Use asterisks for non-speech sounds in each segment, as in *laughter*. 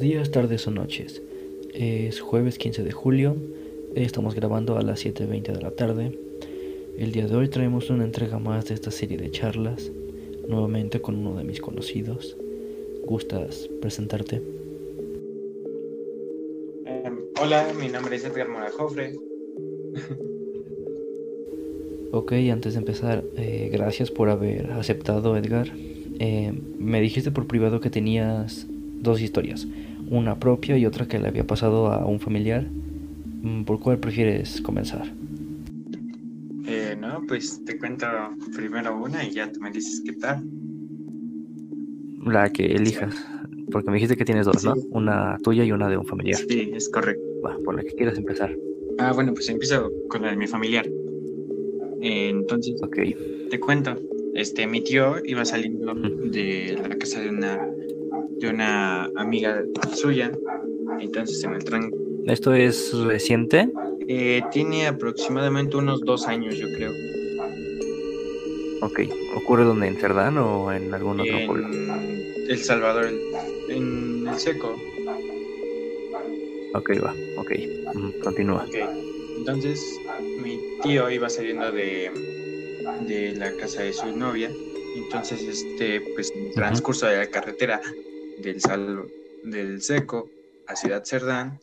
Buenos días, tardes o noches. Es jueves 15 de julio. Estamos grabando a las 7.20 de la tarde. El día de hoy traemos una entrega más de esta serie de charlas, nuevamente con uno de mis conocidos. ¿Gustas presentarte? Em, hola, mi nombre es Edgar Morajofre. *laughs* ok, antes de empezar, eh, gracias por haber aceptado, Edgar. Eh, me dijiste por privado que tenías dos historias, una propia y otra que le había pasado a un familiar. Mm, ¿Por cuál prefieres comenzar? Eh, no, pues te cuento primero una y ya tú me dices qué tal. La que elijas, porque me dijiste que tienes dos, ¿no? Una tuya y una de un familiar. Sí, es correcto. Va, por la que quieras empezar. Ah, bueno, pues empiezo con la de mi familiar. entonces, ok. Te cuento, este, mi tío iba saliendo de la casa de una de una amiga suya. Entonces en el tren. ¿Esto es reciente? Eh, tiene aproximadamente unos dos años, yo creo. Ok. ¿Ocurre donde? ¿En Cerdán o en algún otro pueblo? El Salvador, en el seco. Ok, va. Ok. Continúa. Entonces, mi tío iba saliendo de, de la casa de su novia. Entonces, este, pues, en el transcurso de la carretera del, sal, del Seco a Ciudad Cerdán,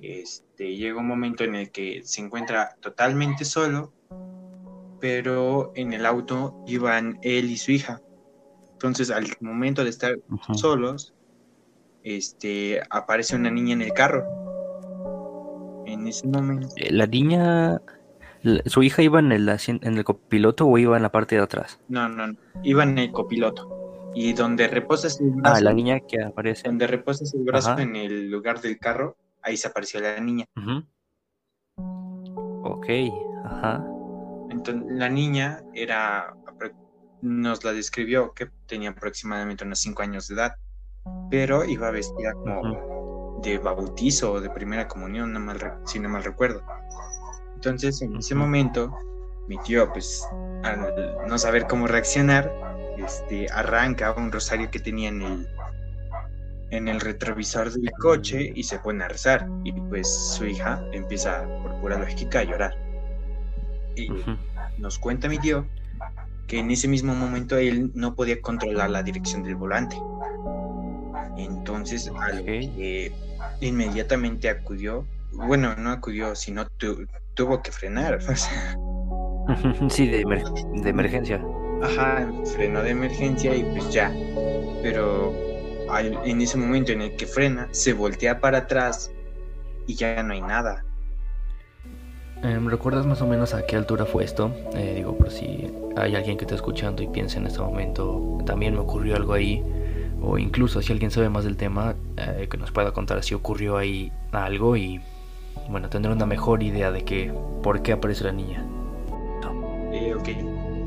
este, llega un momento en el que se encuentra totalmente solo, pero en el auto iban él y su hija. Entonces, al momento de estar solos, este, aparece una niña en el carro. En ese momento. Eh, la niña, su hija iba en el, en el copiloto o iba en la parte de atrás? No, no, no. iba en el copiloto y donde reposas el brazo. Ah, la niña que aparece. Donde reposas el brazo en el lugar del carro, ahí se apareció la niña. Ok, ajá. Entonces, la niña era, nos la describió que tenía aproximadamente unos 5 años de edad, pero iba vestida como de bautizo o de primera comunión, no mal, si no mal recuerdo. Entonces, en ese momento, mi tío, pues, al no saber cómo reaccionar, este, arranca un rosario que tenía en el, en el retrovisor del coche y se pone a rezar. Y pues su hija empieza, por pura lógica, a llorar. Y nos cuenta mi tío que en ese mismo momento él no podía controlar la dirección del volante. Entonces, inmediatamente acudió, bueno, no acudió, sino tuvo que frenar. *laughs* sí, de, de emergencia. Ajá, freno de emergencia y pues ya. Pero en ese momento en el que frena, se voltea para atrás y ya no hay nada. Em, ¿Recuerdas más o menos a qué altura fue esto? Eh, digo, por si hay alguien que está escuchando y piensa en este momento, también me ocurrió algo ahí. O incluso si alguien sabe más del tema, eh, que nos pueda contar si ocurrió ahí algo y, bueno, tendré una mejor idea de que, por qué aparece la niña. Ok.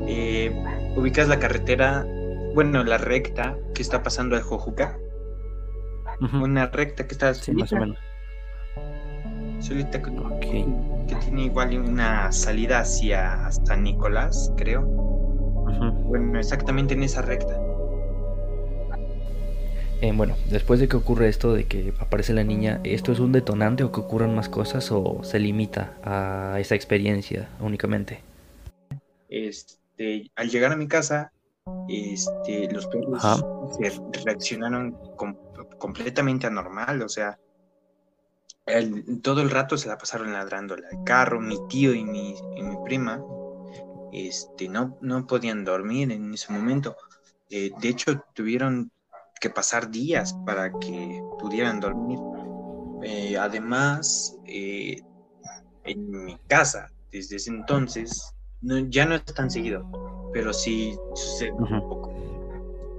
Eh, ubicas la carretera, bueno, la recta que está pasando al Jojuca. Una recta que está sí, más o menos. Solita que, que, tiene igual una salida hacia San Nicolás, creo. Bueno, exactamente en esa recta. Eh, bueno, después de que ocurre esto, de que aparece la niña, ¿esto es un detonante o que ocurran más cosas o se limita a esa experiencia únicamente? Este al llegar a mi casa, este, los perros reaccionaron completamente anormal, o sea, todo el rato se la pasaron ladrando al carro, mi tío y mi, prima, este, no, no podían dormir en ese momento. Eh, de hecho, tuvieron que pasar días para que pudieran dormir. Eh, además, eh, en mi casa, desde ese entonces, ya no es tan seguido, pero sí sucede un poco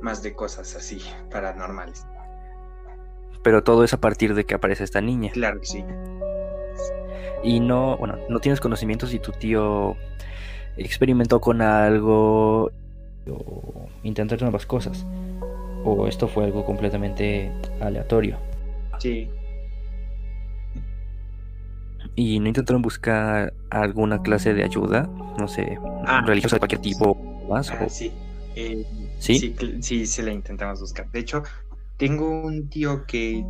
más de cosas así paranormales. Pero todo es a partir de que aparece esta niña. Claro que sí. Y no, bueno, no tienes conocimiento si tu tío experimentó con algo o intentó nuevas cosas. O esto fue algo completamente aleatorio. Sí, y no intentaron buscar alguna clase de ayuda, no sé, ah, religiosa de cualquier tipo más. Ah, sí. Eh, sí. sí. sí, se la intentamos buscar. De hecho, tengo un tío que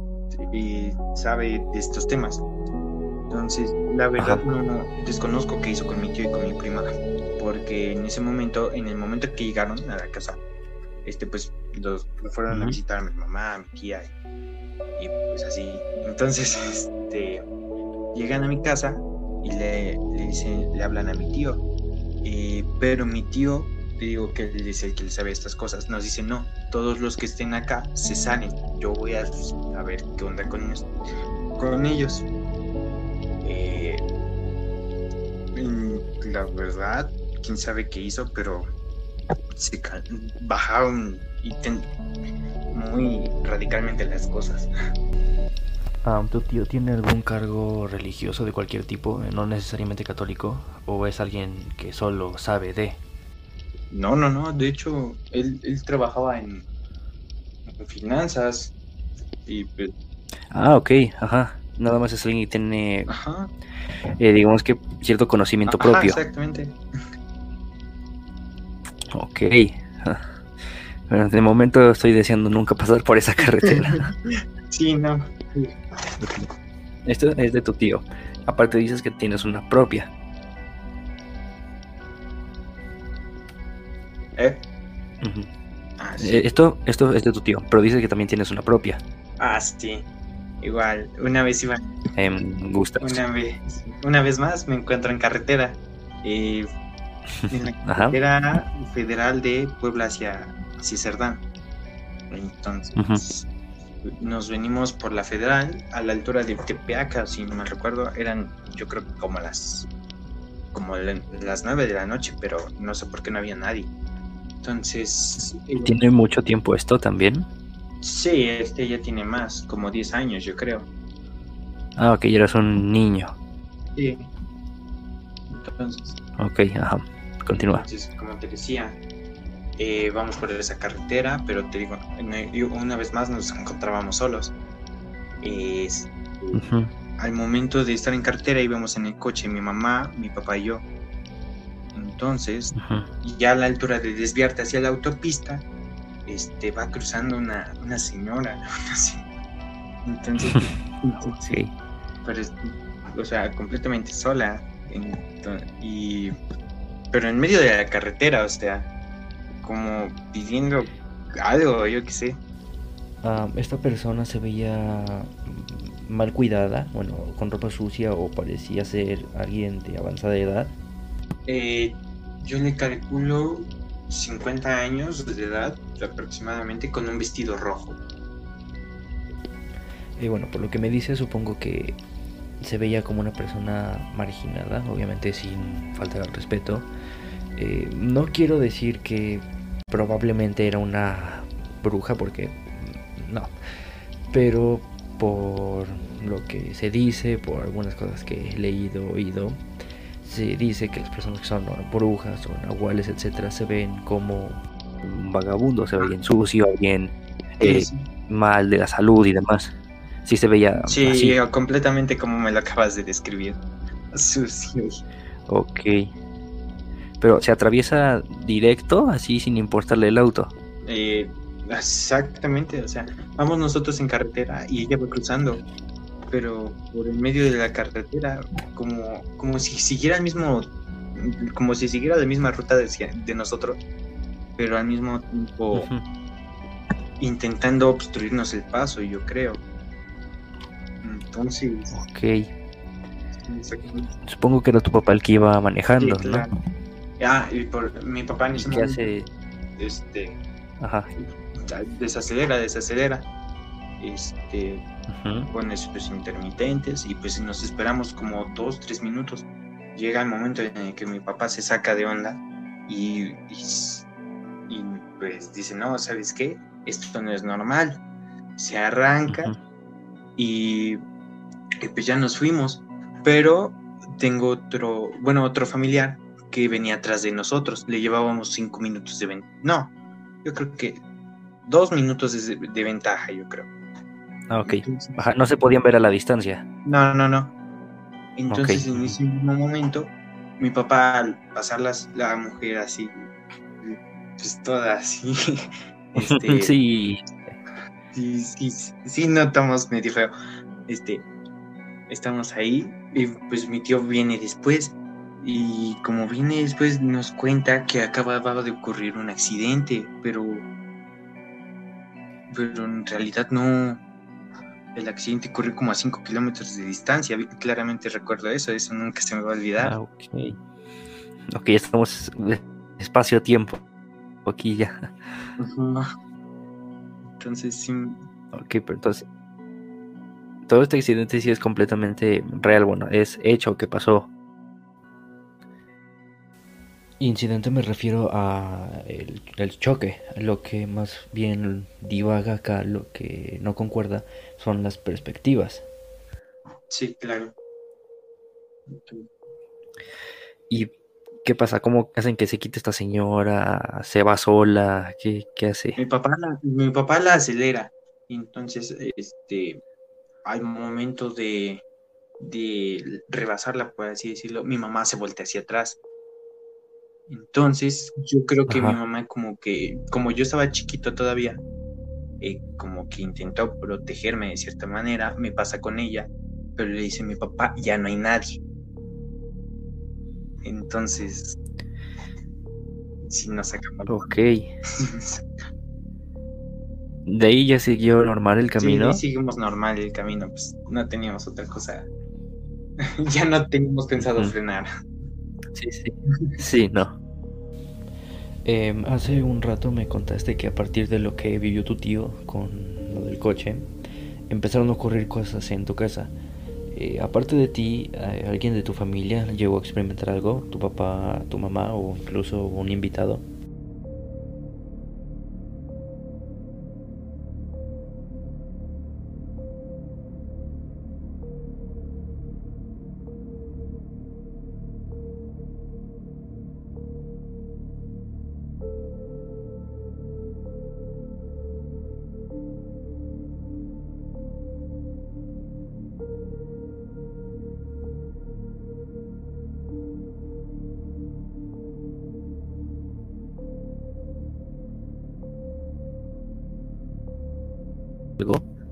eh, sabe de estos temas. Entonces, la verdad no, desconozco qué hizo con mi tío y con mi prima, porque en ese momento, en el momento que llegaron a la casa, este pues los fueron a visitar a mi mamá, a mi tía y, pues así. Entonces, *laughs* este llegan a mi casa y le, le dicen, le hablan a mi tío. Eh, pero mi tío, le digo que él es el que sabe estas cosas, nos dice no, todos los que estén acá se salen. Yo voy a, a ver qué onda con ellos. Con ellos. la verdad, quién sabe qué hizo, pero se bajaron muy radicalmente las cosas. Ah, ¿Tu tío tiene algún cargo religioso de cualquier tipo, no necesariamente católico, o es alguien que solo sabe de? No, no, no, de hecho, él, trabajaba en, finanzas y pues... Ah, ok, ajá. Nada más es alguien que tiene ajá. Eh, digamos que cierto conocimiento propio. Exactamente. Ok. Bueno, de momento estoy deseando nunca pasar por esa carretera. *laughs* sí, no. Esto es de tu tío. Aparte dices que tienes una propia. ¿Eh? ah, sí. Eh, esto, esto es de tu tío, pero dices que también tienes una propia. Ah, sí. Igual, una vez iba. Em, gusta. Una vez, una vez más me encuentro en carretera. Eh, en la *laughs* carretera federal de Puebla hacia, Cerdán. Entonces, nos venimos por la federal a la altura de Tepeaca, si no me recuerdo. Eran, yo creo que como las como las nueve de la noche, pero no sé por qué no había nadie. Entonces. ¿Tiene mucho tiempo esto también? Sí, este ya tiene más, como 10 años, yo creo. Ah, ok, ya eras un niño. Sí. Entonces. Ok, ajá. Continúa. Entonces, como te decía, eh, vamos por esa carretera, pero te digo, una vez más nos encontrábamos solos. Al momento de estar en carretera íbamos en el coche, mi mamá, mi papá y yo. Entonces, ya a la altura de desviarte hacia la autopista, este, va cruzando una, una señora, *laughs* Entonces, *laughs* sí. Pero, o sea, completamente sola. y, pero en medio de la carretera, o sea, como pidiendo algo, yo qué sé. Ah, esta persona se veía mal cuidada, bueno, con ropa sucia o parecía ser alguien de avanzada edad. Eh, yo le calculo 50 años de edad aproximadamente con un vestido rojo. Y bueno, por lo que me dice, supongo que se veía como una persona marginada, obviamente sin falta de respeto. Eh, no quiero decir que probablemente era una bruja, porque no. Pero por lo que se dice, por algunas cosas que he leído, oído, se dice que las personas que son brujas o nahuales, etcétera, se ven como un vagabundo, se ve bien sucio, bien eh, mal de la salud y demás. Sí se veía. Sí, completamente como me lo acabas de describir. Sucio. Ok. Pero se atraviesa directo, así sin importarle el auto. Eh, exactamente, o sea, vamos nosotros en carretera y ella va cruzando pero por el medio de la carretera, como, como si siguiera el mismo, como si siguiera la misma ruta de, de nosotros, pero al mismo tiempo intentando obstruirnos el paso, yo creo. Entonces. Ok. Supongo que era tu papá el que iba manejando, ¿no? Ah, y por mi papá ni ¿Qué hace? Este. Ajá. Desacelera, desacelera. Este pone sus intermitentes y pues nos esperamos como dos, tres minutos. Llega el momento en el que mi papá se saca de onda y, y, pues dice, no, ¿sabes qué? Esto no es normal. Se arranca y, pues ya nos fuimos. Pero tengo otro, bueno, otro familiar que venía atrás de nosotros. Le llevábamos cinco minutos de ventaja. No, yo creo que dos minutos de ventaja, yo creo. Ah, ok. no se podían ver a la distancia. No, no, no. Entonces, en ese mismo momento, mi papá, al pasar la mujer así, pues toda así, *laughs* este, *laughs* sí. Sí, sí, sí, notamos medio feo. Este, estamos ahí y pues mi tío viene después y como viene después nos cuenta que acababa de ocurrir un accidente, pero pero en realidad no. El accidente ocurrió como a 5 kilómetros de distancia. Claramente recuerdo eso, eso nunca se me va a olvidar. Ah, ok. Ok, estamos espacio-tiempo. Aquí ya. Entonces sí. Ok, pero entonces. Todo este accidente sí es completamente real, bueno, es hecho que pasó. Incidente me refiero a el, choque. Lo que más bien divaga acá, lo que no concuerda, son las perspectivas. Sí, claro. ¿Y qué pasa? ¿Cómo hacen que se quite esta señora? ¿Se va sola? ¿Qué, hace? Mi papá, la, mi papá la acelera. Entonces, este, hay momentos de, de rebasarla, por así decirlo. Mi mamá se voltea hacia atrás entonces, yo creo que mi mamá como que, como yo estaba chiquito todavía, eh, como que intentó protegerme de cierta manera, me pasa con ella, pero le dice a mi papá, ya no hay nadie. Entonces, si nos sacamos. Ok. *laughs* de ahí ya siguió normal el camino. Sí, seguimos normal el camino, pues no teníamos otra cosa. *laughs* ya no teníamos pensado frenar. Sí, sí. Sí, no. Em, hace un rato me contaste que a partir de lo que vivió tu tío con lo del coche, empezaron a ocurrir cosas en tu casa. Eh, aparte de ti, ¿alguien de tu familia llegó a experimentar algo? ¿Tu papá, tu mamá o incluso un invitado?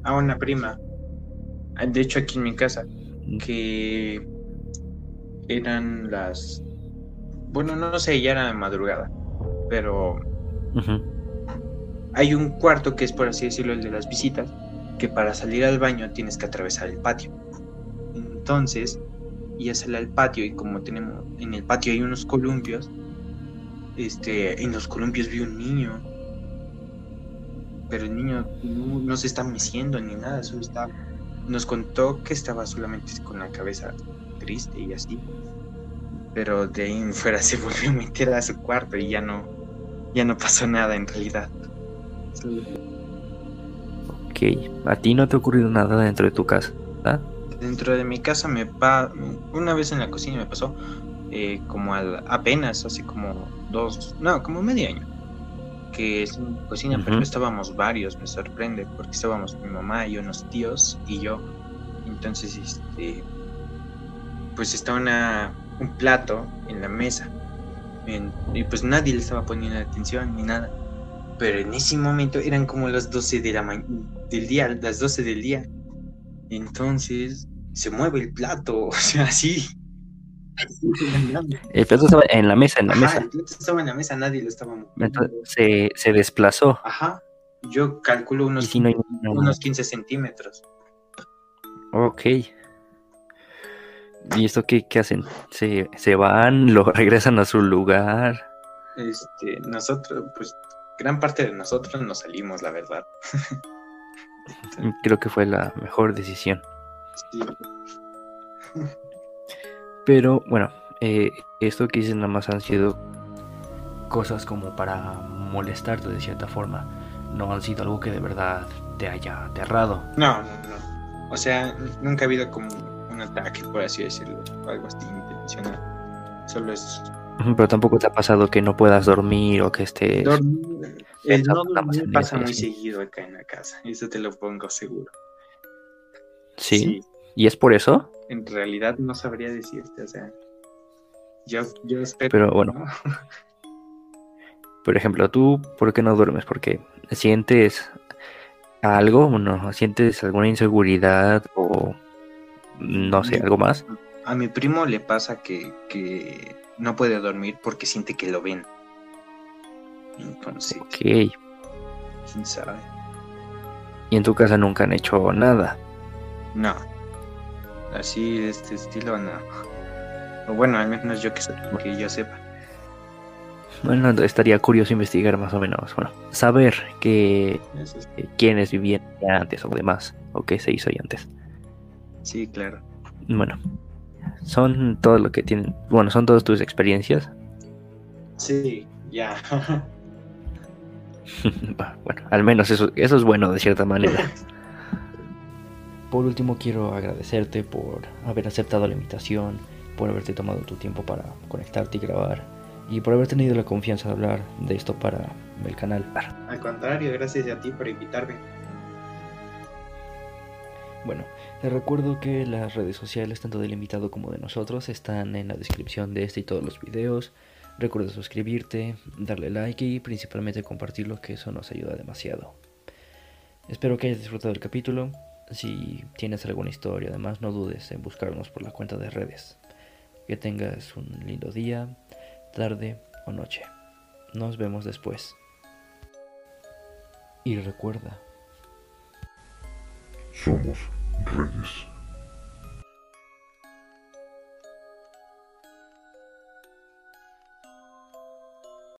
A una prima. De hecho, aquí en mi casa. Que eran las. Bueno, no sé, ya era de madrugada. Pero. Hay un cuarto que es, por así decirlo, el de las visitas. Que para salir al baño tienes que atravesar el patio. Entonces, ella sale al patio y como tenemos. En el patio hay unos columpios. Este, en los columpios vi un niño pero el niño no, se está meciendo ni nada, solo está, nos contó que estaba solamente con la cabeza triste y así, pero de ahí en fuera se volvió a meter a su cuarto y ya no, ya no pasó nada en realidad. Ok, ¿a ti no te ha ocurrido nada dentro de tu casa? Dentro de mi casa me pa una vez en la cocina me pasó eh, como al, apenas, así como dos, no, como medio año que es cocina, pero estábamos varios, me sorprende, porque estábamos mi mamá y unos tíos y yo. Entonces, este, pues estaba una, un plato en la mesa y pues nadie le estaba poniendo atención ni nada. Pero en ese momento eran como las 12 de la del día, las 12 del día. Entonces se mueve el plato, *laughs* o sea, así. *laughs* El plato estaba en la mesa, en la mesa. El plato estaba en la mesa, nadie lo estaba Se, se desplazó. Ajá. Yo calculo unos, unos 15 centímetros. Ok. ¿Y esto qué, qué hacen? ¿Se, ¿Se, van? *laughs* ¿Lo regresan a su lugar? Este, nosotros, pues, gran parte de nosotros nos salimos, la verdad. *laughs* Creo que fue la mejor decisión. Sí. Pero bueno, eh, esto que hice nada más han sido cosas como para molestarte de cierta forma. No han sido algo que de verdad te haya aterrado. No, no, no. O sea, nunca ha habido como un ataque, por así decirlo, algo así intencional. Solo es. Pero tampoco te ha pasado que no puedas dormir o que estés. Dormir. El no dormir pasa muy seguido acá en la casa, eso te lo pongo seguro. ¿Sí? ¿Y es por eso? En realidad no sabría decirte, o sea, yo, yo espero. Pero bueno. *laughs* Por ejemplo, tú, ¿por qué no duermes? Porque sientes algo? ¿No? ¿Sientes alguna inseguridad o no sé, algo más? A mi primo le pasa que, que no puede dormir porque siente que lo ven. Entonces, Ok. quién sabe. Y en tu casa nunca han hecho nada. No. Así de este estilo, no. O bueno, al menos yo que, yo sepa. Bueno, estaría curioso investigar más o menos. Bueno, saber que eh, quiénes vivían ya antes o demás, o qué se hizo ahí antes. Sí, claro. Bueno, son todo lo que tienen. Bueno, son todas tus experiencias. Sí, ya. *laughs* *laughs* bueno, al menos eso, eso es bueno de cierta manera. *laughs* Por último, quiero agradecerte por haber aceptado la invitación, por haberte tomado tu tiempo para conectarte y grabar, y por haber tenido la confianza de hablar de esto para el canal. Al contrario, gracias a ti por invitarme. Bueno, te recuerdo que las redes sociales, tanto del invitado como de nosotros, están en la descripción de este y todos los videos. Recuerda suscribirte, darle like y principalmente compartirlo, que eso nos ayuda demasiado. Espero que hayas disfrutado del capítulo. Si tienes alguna historia, además, no dudes en buscarnos por la cuenta de redes. Que tengas un lindo día, tarde o noche. Nos vemos después. Y recuerda. Somos redes.